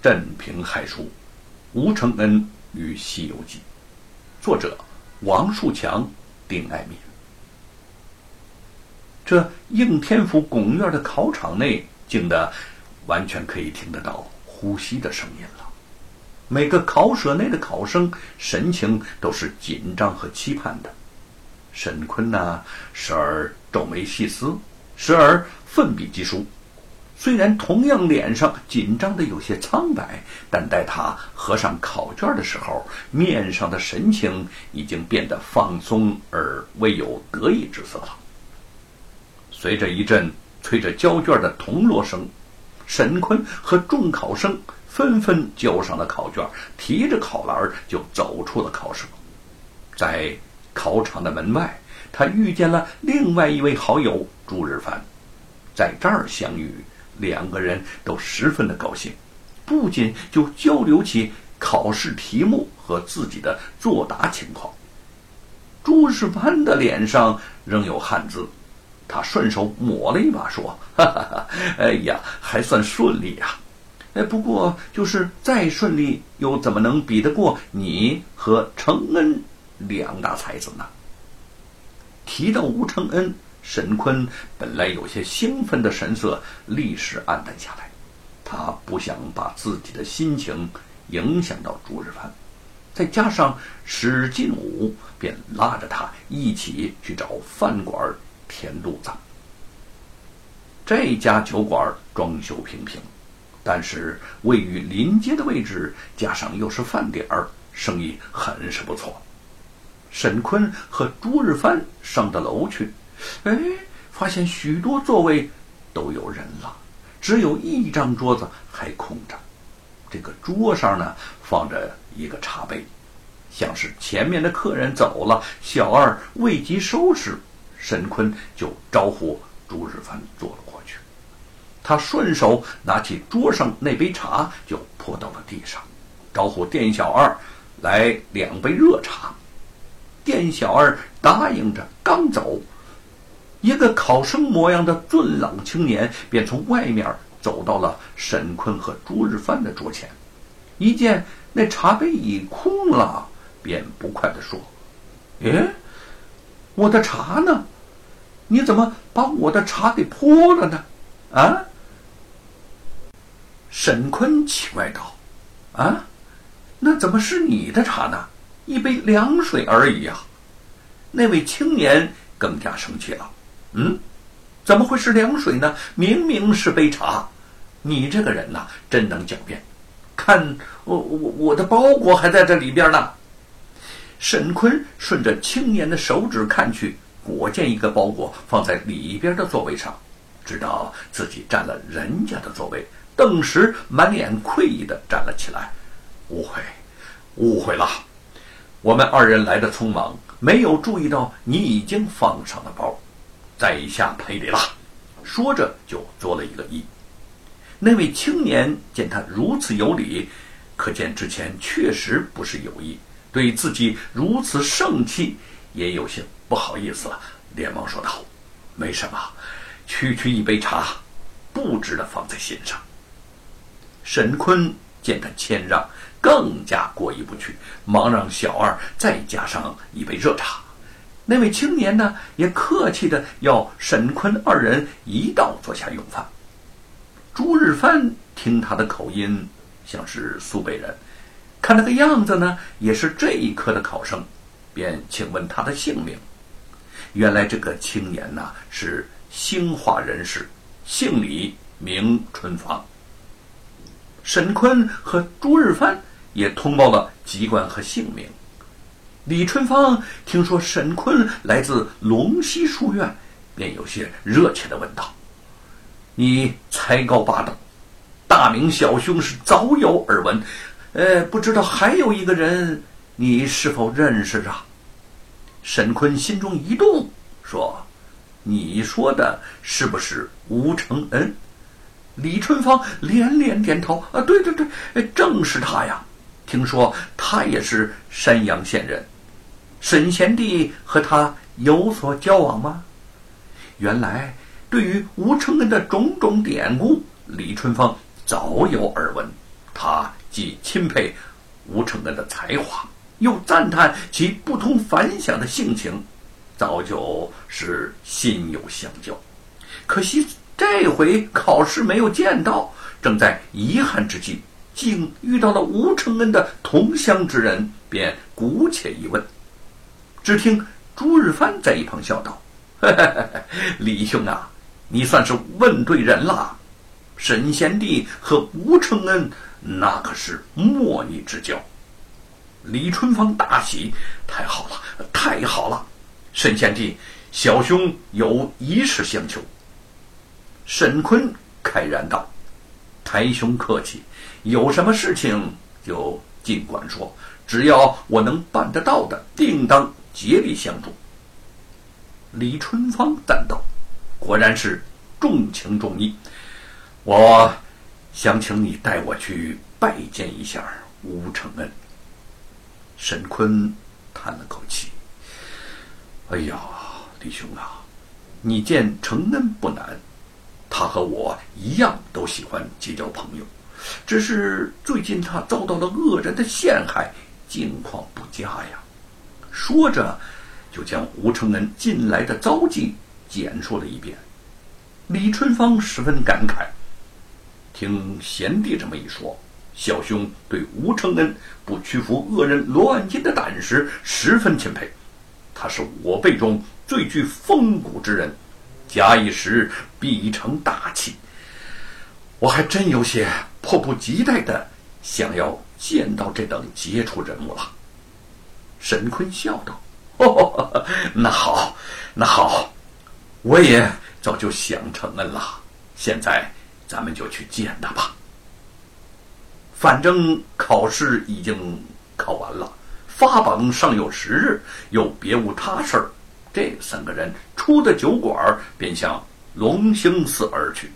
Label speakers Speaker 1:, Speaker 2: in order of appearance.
Speaker 1: 镇平海书，吴承恩与《西游记》，作者王树强、丁爱民。这应天府公园的考场内，静的完全可以听得到呼吸的声音了。每个考舍内的考生神情都是紧张和期盼的。沈坤呐，时而皱眉细思，时而奋笔疾书。虽然同样脸上紧张的有些苍白，但待他合上考卷的时候，面上的神情已经变得放松而未有得意之色了。随着一阵催着交卷的铜锣声，沈坤和众考生纷纷交上了考卷，提着考篮就走出了考室。在考场的门外，他遇见了另外一位好友朱日凡，在这儿相遇。两个人都十分的高兴，不仅就交流起考试题目和自己的作答情况。朱世藩的脸上仍有汗渍，他顺手抹了一把，说：“哈哈哈，哎呀，还算顺利啊！哎，不过就是再顺利，又怎么能比得过你和承恩两大才子呢？”提到吴承恩。沈坤本来有些兴奋的神色，立时黯淡下来。他不想把自己的心情影响到朱日藩，再加上史进武便拉着他一起去找饭馆填肚子。这家酒馆装修平平，但是位于临街的位置，加上又是饭点儿，生意很是不错。沈坤和朱日藩上的楼去。哎，发现许多座位都有人了，只有一张桌子还空着。这个桌上呢，放着一个茶杯，像是前面的客人走了，小二未及收拾，沈坤就招呼朱日凡坐了过去。他顺手拿起桌上那杯茶，就泼到了地上，招呼店小二来两杯热茶。店小二答应着，刚走。一个考生模样的俊朗青年便从外面走到了沈坤和朱日藩的桌前，一见那茶杯已空了，便不快地说：“哎，我的茶呢？你怎么把我的茶给泼了呢？”啊？沈坤奇怪道：“啊，那怎么是你的茶呢？一杯凉水而已呀！”那位青年更加生气了。嗯，怎么会是凉水呢？明明是杯茶。你这个人呐，真能狡辩。看我我我的包裹还在这里边呢。沈坤顺着青年的手指看去，果见一个包裹放在里边的座位上，知道自己占了人家的座位，顿时满脸愧意的站了起来。误会，误会了。我们二人来的匆忙，没有注意到你已经放上了包。在下赔礼了，说着就作了一个揖。那位青年见他如此有礼，可见之前确实不是有意，对自己如此盛气也有些不好意思了，连忙说道：“没什么，区区一杯茶，不值得放在心上。”沈坤见他谦让，更加过意不去，忙让小二再加上一杯热茶。那位青年呢，也客气的要沈坤二人一道坐下用饭。朱日藩听他的口音，像是苏北人，看那个样子呢，也是这一科的考生，便请问他的姓名。原来这个青年呐，是兴化人士，姓李，名春芳。沈坤和朱日藩也通报了籍贯和姓名。李春芳听说沈坤来自龙溪书院，便有些热切的问道：“你才高八斗，大名小兄是早有耳闻，呃，不知道还有一个人，你是否认识啊？”沈坤心中一动，说：“你说的是不是吴承恩？”李春芳连连点头：“啊，对对对，正是他呀！听说他也是山阳县人。”沈贤弟和他有所交往吗？原来，对于吴承恩的种种典故，李春芳早有耳闻。他既钦佩吴承恩的才华，又赞叹其不同凡响的性情，早就是心有相交。可惜这回考试没有见到，正在遗憾之际，竟遇到了吴承恩的同乡之人，便姑且一问。只听朱日藩在一旁笑道：“李兄啊，你算是问对人了。沈贤弟和吴承恩那可是莫逆之交。”李春芳大喜：“太好了，太好了！沈贤弟，小兄有一事相求。”沈坤慨然道：“台兄客气，有什么事情就尽管说，只要我能办得到的，定当。”竭力相助。李春芳赞道：“果然是重情重义。我想请你带我去拜见一下吴承恩。”沈坤叹了口气：“哎呀，李兄啊，你见承恩不难，他和我一样都喜欢结交朋友，只是最近他遭到了恶人的陷害，境况不佳呀。”说着，就将吴承恩近来的遭际简述了一遍。李春芳十分感慨，听贤弟这么一说，小兄对吴承恩不屈服恶人罗万金的胆识十分钦佩。他是我辈中最具风骨之人，假以时日必成大器。我还真有些迫不及待的想要见到这等杰出人物了。沈坤笑道：“哦，那好，那好，我也早就想承恩了。现在咱们就去见他吧。反正考试已经考完了，发榜尚有十日，又别无他事儿。这三个人出的酒馆，便向龙兴寺而去。”